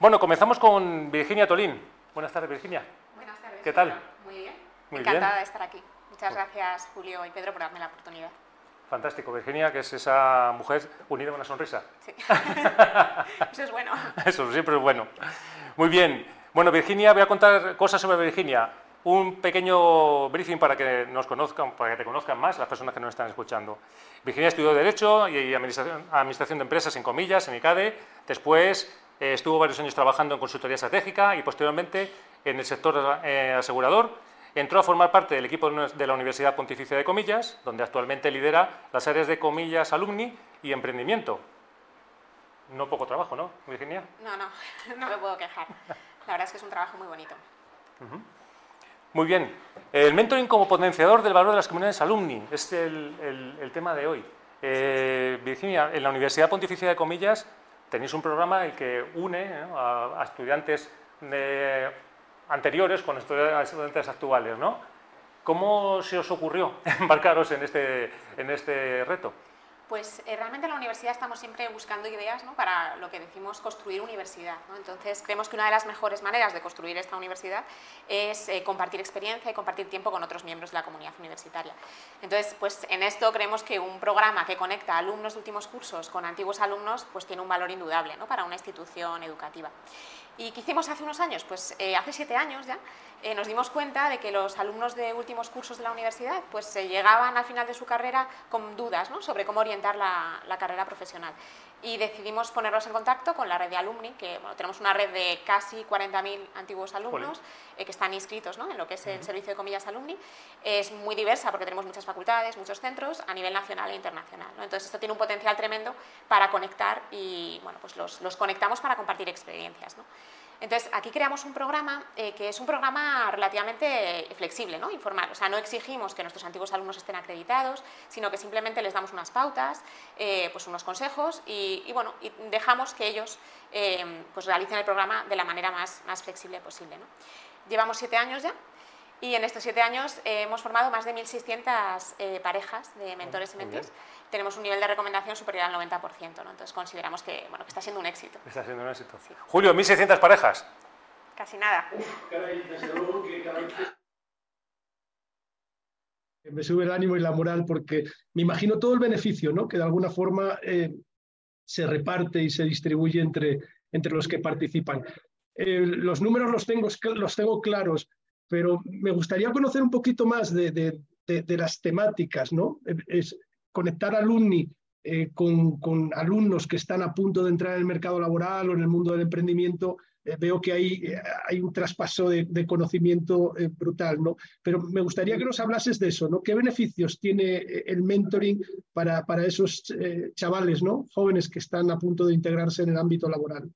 Bueno, comenzamos con Virginia Tolín. Buenas tardes, Virginia. Buenas tardes. ¿Qué tal? Muy bien. Muy Encantada bien. de estar aquí. Muchas gracias, Julio y Pedro, por darme la oportunidad. Fantástico, Virginia, que es esa mujer unida a una sonrisa. Sí. Eso es bueno. Eso siempre es bueno. Muy bien. Bueno, Virginia, voy a contar cosas sobre Virginia. Un pequeño briefing para que nos conozcan, para que te conozcan más las personas que nos están escuchando. Virginia estudió Derecho y Administración, Administración de Empresas en comillas, en ICADE. Después eh, estuvo varios años trabajando en consultoría estratégica y posteriormente en el sector eh, asegurador. Entró a formar parte del equipo de la Universidad Pontificia de Comillas, donde actualmente lidera las áreas de comillas, alumni y emprendimiento. No poco trabajo, ¿no, Virginia? No, no, no me puedo quejar. La verdad es que es un trabajo muy bonito. Muy bien. El mentoring como potenciador del valor de las comunidades alumni es el, el- el tema de hoy. Eh, Virginia, en la Universidad Pontificia de Comillas tenéis un programa el que une ¿eh? a, estudiantes de- anteriores con estudiantes actuales, ¿no? ¿Cómo se os ocurrió embarcaros en este, en este reto? Pues eh, realmente en la universidad estamos siempre buscando ideas ¿no? para lo que decimos construir universidad. Entonces creemos que una de las mejores maneras de construir esta universidad es eh, compartir experiencia y compartir tiempo con otros miembros de la comunidad universitaria. Entonces, pues en esto creemos que un programa que conecta alumnos de últimos cursos con antiguos alumnos pues tiene un valor indudable ¿no? para una institución educativa. ¿Y qué hicimos hace unos años? Pues eh, hace siete años ya eh, nos dimos cuenta de que los alumnos de últimos cursos de la universidad pues se llegaban al final de su carrera con dudas ¿no? sobre cómo orientar la, la carrera profesional. Y decidimos ponerlos en contacto con la red de alumni, que bueno, tenemos una red de casi 40.000 antiguos alumnos eh, que están inscritos ¿no? en lo que es el servicio de comillas alumni. Es muy diversa porque tenemos muchas facultades, muchos centros a nivel nacional e internacional. ¿no? Entonces esto tiene un potencial tremendo para conectar y bueno, pues los, los conectamos para compartir experiencias. ¿no? Entonces, aquí creamos un programa eh, que es un programa relativamente flexible, ¿no? informal. O sea, no exigimos que nuestros antiguos alumnos estén acreditados, sino que simplemente les damos unas pautas, eh, pues unos consejos y, y, bueno, y dejamos que ellos eh, pues realicen el programa de la manera más, flexible posible. Llevamos siete años ya y en estos siete años eh, hemos formado más de 1.600 eh, parejas de mentores y Muy mentees. Tenemos un nivel de recomendación superior al 90%, ¿no? entonces consideramos que, bueno, que está siendo un éxito. Está siendo un éxito. Julio, 1.600 parejas. Casi nada. Me sube el ánimo y la moral porque me imagino todo el beneficio, ¿no? Que de alguna forma eh, se reparte y se distribuye entre, entre los que participan. Eh, los números los tengo, los tengo claros, pero me gustaría conocer un poquito más de, de, las temáticas, ¿no? Conectar alumni eh, con, con, alumnos que están a punto de entrar en el mercado laboral o en el mundo del emprendimiento, eh, veo que hay, eh, hay un traspaso de, conocimiento brutal, ¿no? Pero me gustaría que nos hablases de eso, ¿no? ¿Qué beneficios tiene el mentoring para, para esos chavales, ¿no? Jóvenes que están a punto de integrarse en el ámbito laboral.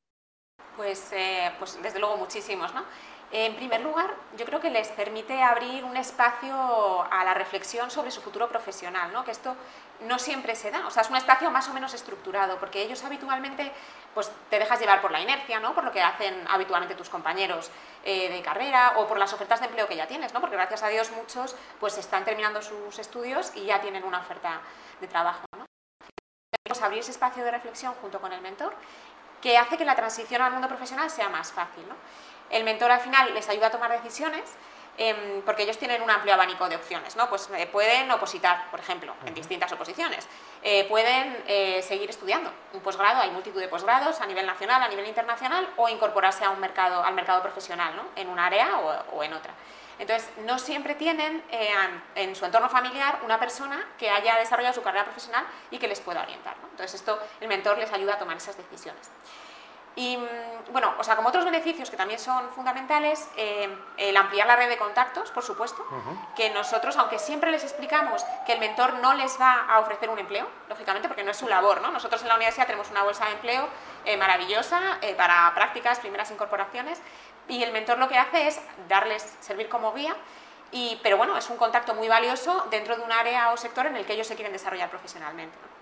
Pues, pues desde luego muchísimos, ¿no? En primer lugar, yo creo que les permite abrir un espacio a la reflexión sobre su futuro profesional, ¿no? que esto no siempre se da, o sea, es un espacio más o menos estructurado, porque ellos habitualmente pues, te dejas llevar por la inercia, ¿no? por lo que hacen habitualmente tus compañeros eh, de carrera o por las ofertas de empleo que ya tienes, ¿no? porque gracias a Dios muchos pues, están terminando sus estudios y ya tienen una oferta de trabajo. ¿no? Pues, abrir ese espacio de reflexión junto con el mentor que hace que la transición al mundo profesional sea más fácil. ¿no? El mentor al final les ayuda a tomar decisiones eh, porque ellos tienen un amplio abanico de opciones. ¿no? Pues eh, pueden opositar, por ejemplo, en distintas oposiciones. Eh, pueden seguir estudiando un posgrado, hay multitud de posgrados a nivel nacional, a nivel internacional, o incorporarse a un mercado, al mercado profesional, ¿no? en un área o, o en otra. Entonces, no siempre tienen eh, en su entorno familiar una persona que haya desarrollado su carrera profesional y que les pueda orientar. ¿no? Entonces, esto, el mentor les ayuda a tomar esas decisiones. Y bueno, o sea, como otros beneficios que también son fundamentales, eh, el ampliar la red de contactos, por supuesto, uh -huh. que nosotros, aunque siempre les explicamos que el mentor no les va a ofrecer un empleo, lógicamente, porque no es su labor, ¿no? Nosotros en la universidad tenemos una bolsa de empleo eh, maravillosa eh, para prácticas, primeras incorporaciones, y el mentor lo que hace es darles, servir como guía, y, pero bueno, es un contacto muy valioso dentro de un área o sector en el que ellos se quieren desarrollar profesionalmente. ¿no?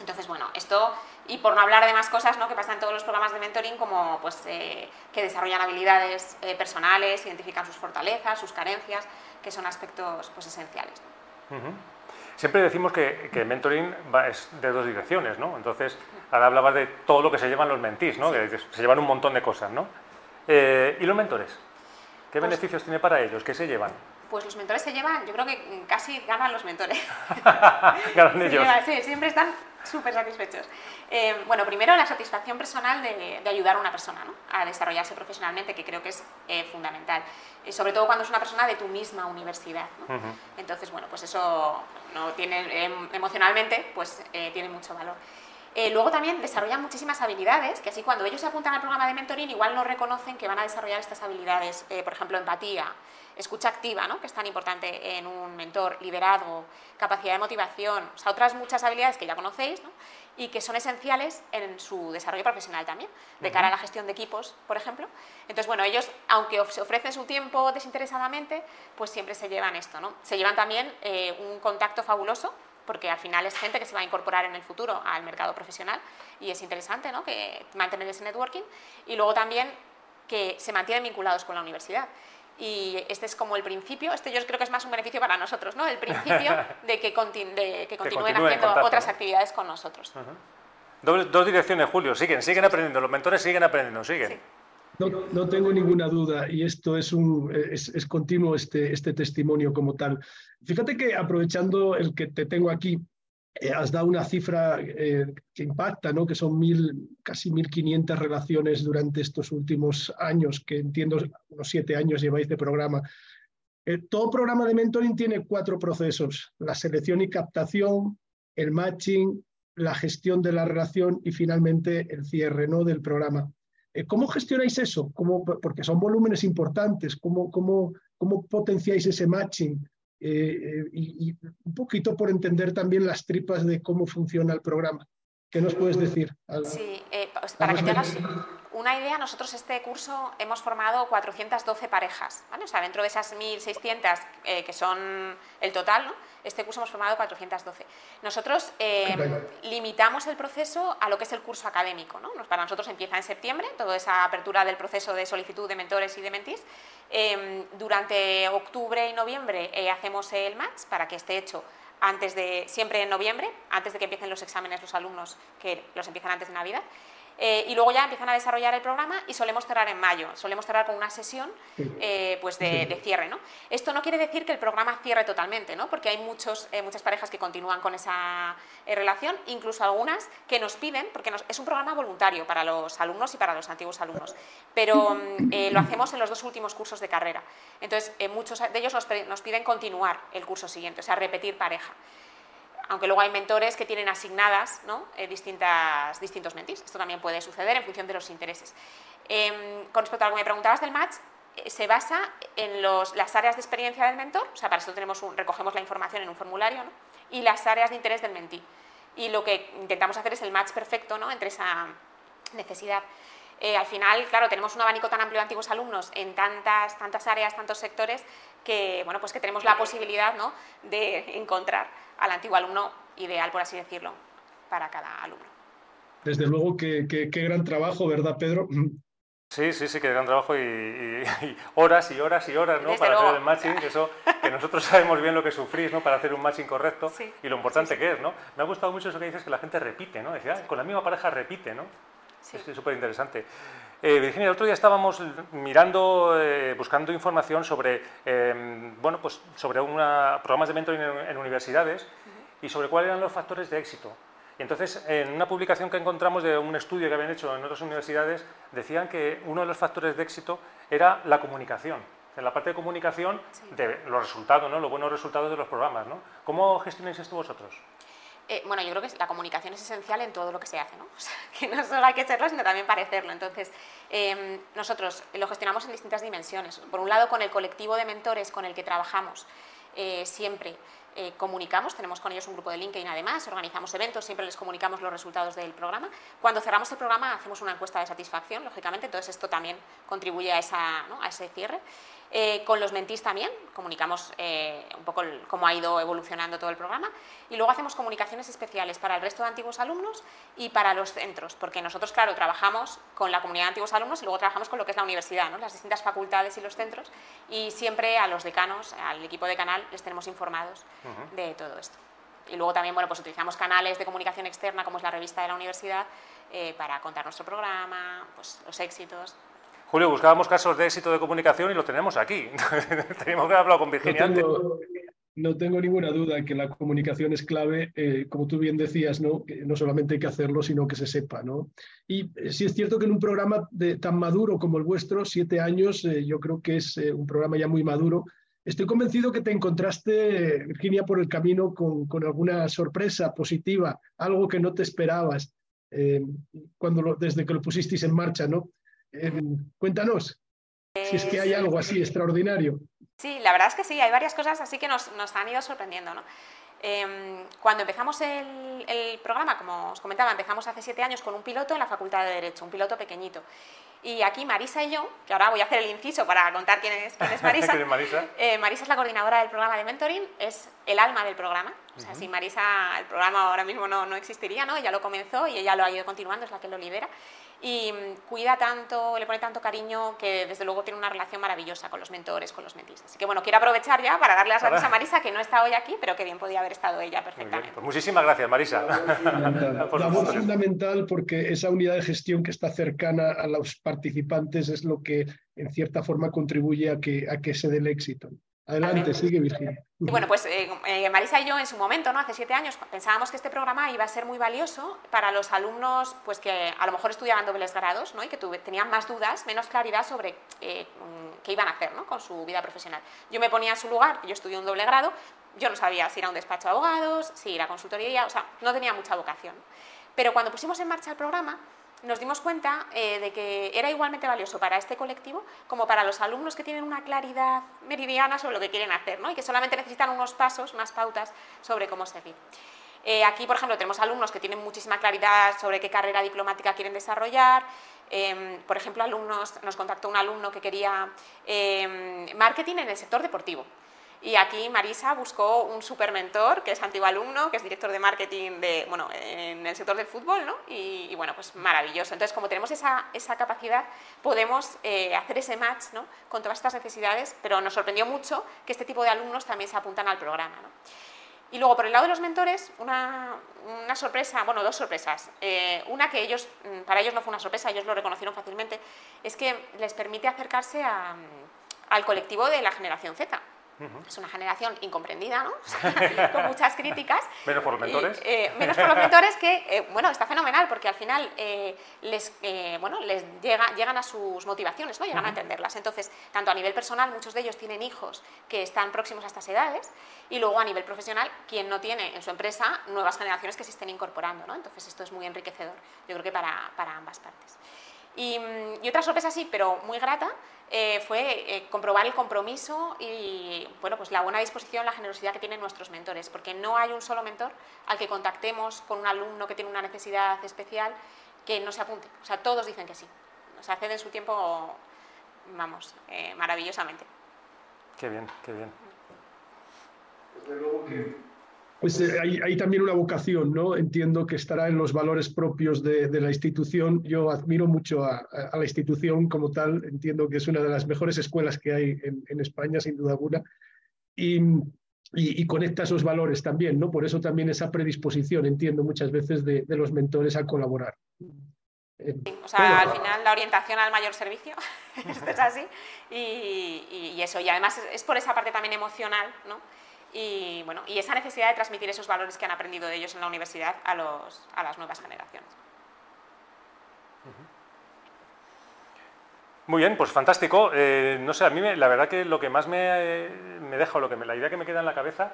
Entonces, bueno, esto, y por no hablar de más cosas ¿no? que pasan en todos los programas de mentoring, como pues, eh, que desarrollan habilidades eh, personales, identifican sus fortalezas, sus carencias, que son aspectos pues, esenciales. ¿no? Uh -huh. Siempre decimos que, que mentoring va, es de dos direcciones, ¿no? Entonces, ahora hablabas de todo lo que se llevan los mentís, ¿no? Que se llevan un montón de cosas, ¿no? Eh, ¿Y los mentores? ¿Qué Pues- beneficios tiene para ellos? ¿Qué se llevan? Pues los mentores se llevan, yo creo que casi ganan los mentores. Ganan ellos. sí, siempre están súper satisfechos. Eh, bueno, primero la satisfacción personal de, de ayudar a una persona ¿no? a desarrollarse profesionalmente, que creo que es eh, fundamental. Y sobre todo cuando es una persona de tu misma universidad. Entonces, bueno, pues eso no tiene, em, emocionalmente pues, eh, tiene mucho valor. Eh, luego también desarrollan muchísimas habilidades, que así cuando ellos se apuntan al programa de mentoring igual no reconocen que van a desarrollar estas habilidades, eh, por ejemplo, empatía, escucha activa, ¿no? que es tan importante en un mentor, liderazgo, capacidad de motivación, o sea, otras muchas habilidades que ya conocéis ¿no? y que son esenciales en su desarrollo profesional también, de cara a la gestión de equipos, por ejemplo. Entonces, bueno, ellos, aunque se ofrecen su tiempo desinteresadamente, pues siempre se llevan esto, ¿no? Se llevan también eh, un contacto fabuloso porque al final es gente que se va a incorporar en el futuro al mercado profesional y es interesante ¿no? que mantener ese networking y luego también que se mantienen vinculados con la universidad. Y este es como el principio, este yo creo que es más un beneficio para nosotros, ¿no? El principio de que, contin- de que continúen continúen en haciendo contacto, otras ¿no? actividades con nosotros. Dos direcciones, Julio. Siguen, siguen aprendiendo. Los mentores siguen aprendiendo, siguen. Sí. No, no tengo ninguna duda y esto es, un, es, es continuo este, este testimonio como tal. Fíjate que aprovechando el que te tengo aquí, eh, has dado una cifra eh, que impacta, ¿no? que son mil, casi 1.500 relaciones durante estos últimos años, que entiendo unos siete años lleváis de programa. Eh, todo programa de mentoring tiene cuatro procesos, la selección y captación, el matching, la gestión de la relación y finalmente el cierre ¿no? del programa. ¿Cómo gestionáis eso? ¿Cómo, porque son volúmenes importantes. ¿Cómo, cómo, cómo potenciáis ese matching? Eh, y, y un poquito por entender también las tripas de cómo funciona el programa. ¿Qué nos puedes decir? Al- Sí, eh, pues para que te hagas una idea, nosotros este curso hemos formado 412 parejas, ¿vale? O sea, dentro de esas 1.600 eh, que son el total, ¿no? Este curso hemos formado 412. Nosotros eh, limitamos el proceso a lo que es el curso académico, ¿no? Para nosotros empieza en septiembre, toda esa apertura del proceso de solicitud de mentores y de mentís. Eh, durante octubre y noviembre eh, hacemos el match para que esté hecho antes de, siempre en noviembre, antes de que empiecen los exámenes los alumnos, que los empiezan antes de Navidad. Eh, y luego ya empiezan a desarrollar el programa y solemos cerrar en mayo. Solemos cerrar con una sesión eh, pues de, de cierre. ¿no? Esto no quiere decir que el programa cierre totalmente, ¿no? porque hay muchos, eh, muchas parejas que continúan con esa relación, incluso algunas que nos piden, porque nos- es un programa voluntario para los alumnos y para los antiguos alumnos, pero mm, lo hacemos en los dos últimos cursos de carrera. Entonces, muchos de ellos nos, nos piden continuar el curso siguiente, o sea, repetir pareja aunque luego hay mentores que tienen asignadas ¿no? Eh, distintas, distintos mentís. Esto también puede suceder en función de los intereses. Em, con respecto a lo que me preguntabas del match, eh, se basa en las áreas de experiencia del mentor, o sea, para eso tenemos un- recogemos la información en un formulario, ¿no? y las áreas de interés del mentí. Y lo que intentamos hacer es el match perfecto ¿no? entre esa necesidad. Eh, al final, claro, tenemos un abanico tan amplio de antiguos alumnos en tantas, tantas áreas, tantos sectores, que, bueno, pues que tenemos la posibilidad ¿no? de encontrar al antiguo alumno ideal, por así decirlo, para cada alumno. Desde luego que, que- qué gran trabajo, ¿verdad, Pedro? Sí, sí, sí, que gran trabajo y, y- y horas y horas y horas, ¿no? Desde para luego. hacer el matching, que eso, que nosotros sabemos bien lo que sufrís, ¿no? Para hacer un matching correcto Sí, y lo importante que es, ¿no? Me ha gustado mucho eso que dices que la gente repite, ¿no? Decía, "Ah, con la misma pareja repite, ¿no? Sí. Es súper interesante. Eh, Virginia, el otro día estábamos mirando, eh, buscando información sobre, eh, bueno, pues sobre una, programas de mentoring en, en universidades y sobre cuáles eran los factores de éxito. Y entonces, en una publicación que encontramos de un estudio que habían hecho en otras universidades, decían que uno de los factores de éxito era la comunicación. En la parte de comunicación, de los resultados, ¿no? los buenos resultados de los programas. ¿no? ¿Cómo gestionáis esto vosotros? Eh, bueno, yo creo que la comunicación es esencial en todo lo que se hace, ¿no? O sea, que no solo hay que serlo, sino también parecerlo. Entonces, eh, nosotros lo gestionamos en distintas dimensiones. Por un lado, con el colectivo de mentores con el que trabajamos, eh, siempre eh, comunicamos, tenemos con ellos un grupo de LinkedIn además, organizamos eventos, siempre les comunicamos los resultados del programa. Cuando cerramos el programa hacemos una encuesta de satisfacción, lógicamente, entonces esto también contribuye a, esa, ¿no? a ese cierre. Eh, con los mentís también, comunicamos eh, un poco el- cómo ha ido evolucionando todo el programa y luego hacemos comunicaciones especiales para el resto de antiguos alumnos y para los centros, porque nosotros, claro, trabajamos con la comunidad de antiguos alumnos y luego trabajamos con lo que es la universidad, ¿no? las distintas facultades y los centros y siempre a los decanos, al equipo de canal, les tenemos informados de todo esto. Y luego también, bueno, pues utilizamos canales de comunicación externa, como es la revista de la universidad, eh, para contar nuestro programa, pues los éxitos. Julio, buscábamos casos de éxito de comunicación y lo tenemos aquí. Teníamos que haber con Virginia no tengo, No tengo ninguna duda que la comunicación es clave, eh, como tú bien decías, ¿no? Que no solamente hay que hacerlo, sino que se sepa. ¿no? Y eh, sí es cierto que en un programa de, tan maduro como el vuestro, siete años, eh, yo creo que es un programa ya muy maduro. Estoy convencido que te encontraste, Virginia, por el camino con, con alguna sorpresa positiva, algo que no te esperabas cuando desde que lo pusisteis en marcha, ¿no? Cuéntanos, si es que hay algo así extraordinario. Sí, la verdad es que sí, hay varias cosas así que nos, nos han ido sorprendiendo. ¿no? Em, cuando empezamos el, el, programa, como os comentaba, empezamos hace siete años con un piloto en la Facultad de Derecho, un piloto pequeñito. Y aquí Marisa y yo, que ahora voy a hacer el inciso para contar quién es, quién es Marisa. ¿Quién es Marisa? Eh, Marisa es la coordinadora del programa de mentoring, es el alma del programa. O sea, sin Marisa el programa ahora mismo no, no existiría, ¿no? Ella lo comenzó y ella lo ha ido continuando, es la que lo lidera y mm, cuida tanto, le pone tanto cariño que desde luego tiene una relación maravillosa con los mentores, con los mentis. Así que bueno, quiero aprovechar ya para darle las gracias a Marisa, que no está hoy aquí, pero que bien podía haber estado ella perfectamente. Pues muchísimas gracias, Marisa. La voz fundamental porque esa unidad de gestión que está cercana a los participantes es lo que en cierta forma contribuye a que, a que se dé el éxito. Adelante, sigue Virginia. bueno, pues eh, eh, Marisa y yo en su momento, ¿no? hace siete años, pensábamos que este programa iba a ser muy valioso para los alumnos pues, que a lo mejor estudiaban dobles grados ¿no? y que tenían más dudas, menos claridad sobre eh, qué iban a hacer ¿no? con su vida profesional. Yo me ponía en su lugar, yo estudié un doble grado, yo no sabía si era un despacho de abogados, si era consultoría, o sea, no tenía mucha vocación. Pero cuando pusimos en marcha el programa, nos dimos cuenta eh, de que era igualmente valioso para este colectivo como para los alumnos que tienen una claridad meridiana sobre lo que quieren hacer ¿no? y que solamente necesitan unos pasos, más pautas sobre cómo seguir. Eh, aquí, por ejemplo, tenemos alumnos que tienen muchísima claridad sobre qué carrera diplomática quieren desarrollar. Em, por ejemplo, alumnos, nos contactó un alumno que quería em, marketing en el sector deportivo. Y aquí Marisa buscó un super mentor, que es antiguo alumno, que es director de marketing de, bueno, en el sector del fútbol, ¿no? Y, bueno, pues maravilloso. Entonces, como tenemos esa, esa capacidad, podemos eh, hacer ese match ¿no? con todas estas necesidades, pero nos sorprendió mucho que este tipo de alumnos también se apuntan al programa. ¿no? Y luego, por el lado de los mentores, una, una sorpresa, bueno, dos sorpresas. Eh, una que ellos, mm, para ellos no fue una sorpresa, ellos lo reconocieron fácilmente, es que les permite acercarse a, al colectivo de la generación Z. Es una generación incomprendida, ¿no? con muchas críticas. menos por los mentores. Eh, menos por los mentores que, eh, bueno, está fenomenal porque al final eh, les, bueno, les llega, llegan a sus motivaciones, ¿no? Llegan a entenderlas. Entonces, tanto a nivel personal, muchos de ellos tienen hijos que están próximos a estas edades y luego a nivel profesional, quien no tiene en su empresa nuevas generaciones que se estén incorporando, ¿no? Entonces, esto es muy enriquecedor, yo creo que para, para ambas partes. Y, y otra sorpresa, sí, pero muy grata, eh, fue eh, comprobar el compromiso y bueno, pues la buena disposición, la generosidad que tienen nuestros mentores, porque no hay un solo mentor al que contactemos con un alumno que tiene una necesidad especial que no se apunte. O sea, todos dicen que sí. O sea, ceden su tiempo, vamos, eh, maravillosamente. Qué bien, qué bien. Desde luego que pues eh, hay, también una vocación, ¿no? Entiendo que estará en los valores propios de, la institución. Yo admiro mucho a, la institución como tal. Entiendo que es una de las mejores escuelas que hay en, España, sin duda alguna. Y, conecta esos valores también, ¿no? Por eso también esa predisposición, entiendo muchas veces, de, los mentores a colaborar. Eh, o sea, al final la orientación al mayor servicio, esto es así, y, y, eso, y además es por esa parte también emocional, ¿no? Y, bueno, y esa necesidad de transmitir esos valores que han aprendido de ellos en la universidad a, los, a las nuevas generaciones. Muy bien, pues fantástico. Eh, no sé, a mí la verdad que lo que más me, me deja, lo que me, la idea que me queda en la cabeza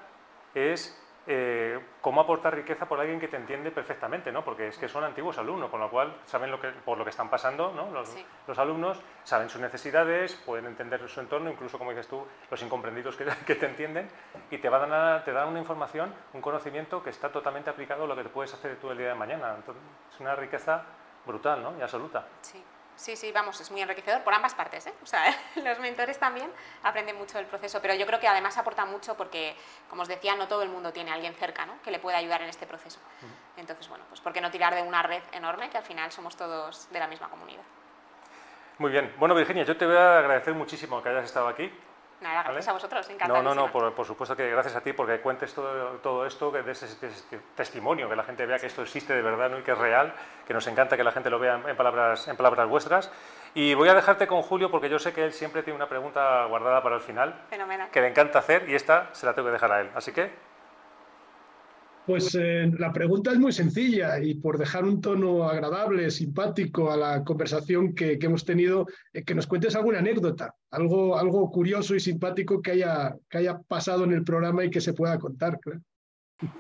es eh, cómo aportar riqueza por alguien que te entiende perfectamente, ¿no? Porque es que son antiguos alumnos, con lo cual saben lo que, por lo que están pasando, ¿no? Los, los alumnos saben sus necesidades, pueden entender su entorno, incluso, como dices tú, los incomprendidos que, que te entienden, y te, van a, te dan una información, un conocimiento que está totalmente aplicado a lo que te puedes hacer tú el día de mañana. Entonces, es una riqueza brutal, ¿no? Y absoluta. Sí. Sí, sí, vamos, es muy enriquecedor por ambas partes. ¿eh? O sea, los mentores también aprenden mucho del proceso, pero yo creo que además aporta mucho porque, como os decía, no todo el mundo tiene a alguien cerca ¿no? que le pueda ayudar en este proceso. Entonces, bueno, pues ¿por qué no tirar de una red enorme que al final somos todos de la misma comunidad? Muy bien. Bueno, Virginia, yo te voy a agradecer muchísimo que hayas estado aquí. Nada, gracias a vosotros, encantado. No, no, no, por, supuesto que gracias a ti porque cuentes todo, todo esto, que des ese, testimonio, que la gente vea que esto existe de verdad ¿no? y que es real, que nos encanta que la gente lo vea en palabras, en palabras vuestras. Y voy a dejarte con Julio porque yo sé que él siempre tiene una pregunta guardada para el final, Fenomenal. que le encanta hacer y esta se la tengo que dejar a él. Así que pues eh, la pregunta es muy sencilla y por dejar un tono agradable, simpático a la conversación que, hemos tenido, eh, que nos cuentes alguna anécdota, algo, algo curioso y simpático que haya, que haya pasado en el programa y que se pueda contar. Claro.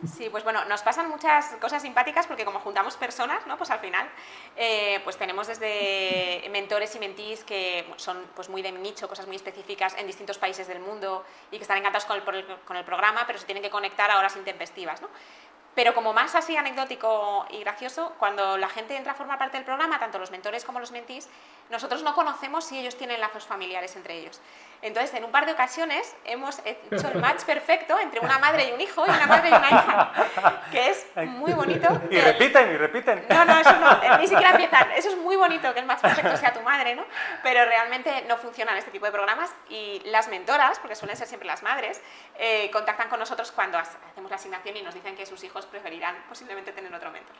Sí, pues bueno, nos pasan muchas cosas simpáticas porque como juntamos personas, ¿no? Pues al final, eh, pues tenemos desde mentores y mentís que son pues muy de nicho, cosas muy específicas en distintos países del mundo y que están encantados con el, con el programa, pero se tienen que conectar a horas intempestivas, ¿no? Pero como más así anecdótico y gracioso, cuando la gente entra a formar parte del programa, tanto los mentores como los mentís, nosotros no conocemos si ellos tienen lazos familiares entre ellos. Entonces, en un par de ocasiones hemos hecho el match perfecto entre una madre y un hijo y una madre y una hija, que es muy bonito. Y repiten, y repiten. No, no, eso no, ni siquiera empiezan. Eso es muy bonito que el match perfecto sea tu madre, ¿no? Pero realmente no funcionan este tipo de programas y las mentoras, porque suelen ser siempre las madres, eh, contactan con nosotros cuando hacemos la asignación y nos dicen que sus hijos preferirán posiblemente tener otro mentor.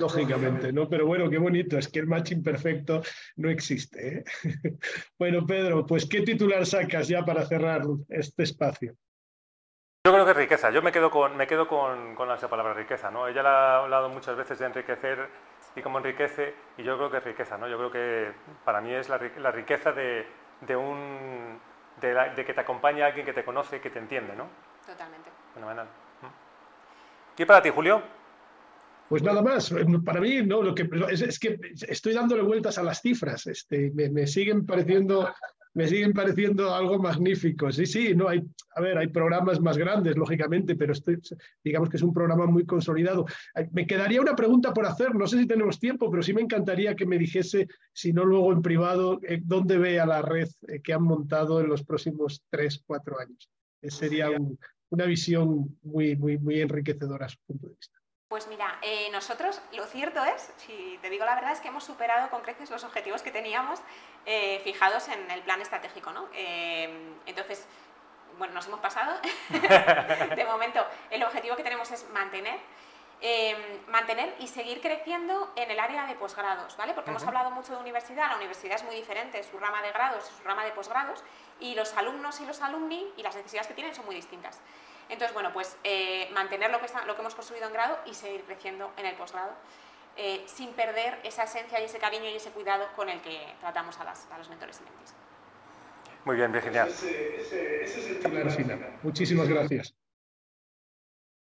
Lógicamente, ¿no? Pero bueno, qué bonito, es que el matching perfecto no existe. ¿eh? bueno, Pedro, pues ¿qué titular sacas ya para cerrar este espacio? Yo creo que riqueza. Yo me quedo con, me quedo con, con esa palabra riqueza. ¿no? Ella ha hablado muchas veces de enriquecer y cómo enriquece, y yo creo que es riqueza. ¿no? Yo creo que para mí es la, riqueza de, de un, de, que te acompaña alguien que te conoce, que te entiende. ¿no? Totalmente. Fenomenal. ¿Y para ti, Julio? Pues nada más, para mí no, lo que es, que estoy dándole vueltas a las cifras, este, me, siguen pareciendo, me siguen pareciendo algo magnífico. Sí, sí, no hay, a ver, hay programas más grandes, lógicamente, pero estoy, digamos que es un programa muy consolidado. Me quedaría una pregunta por hacer, no sé si tenemos tiempo, pero sí me encantaría que me dijese, si no luego en privado, eh, dónde ve a la red eh, que han montado en los próximos tres, cuatro años. sería una visión muy, muy, muy enriquecedora a su punto de vista. Pues mira, eh, nosotros lo cierto es, si te digo la verdad, es que hemos superado con creces los objetivos que teníamos eh, fijados en el plan estratégico. ¿no? Eh, entonces, bueno, nos hemos pasado. de momento, el objetivo que tenemos es mantener. mantener y seguir creciendo en el área de posgrados, ¿vale? Porque hemos hablado mucho de universidad, la universidad es muy diferente, su rama de grados y su rama de posgrados, y los alumnos y los alumni y las necesidades que tienen son muy distintas. Entonces, bueno, pues eh, mantener lo que, lo que hemos construido en grado y seguir creciendo en el posgrado. Eh, sin perder esa esencia y ese cariño y ese cuidado con el que tratamos a, los mentores y mentis. Muy bien, Virginia. Ese, ese, ese es el final. Muchísimas gracias.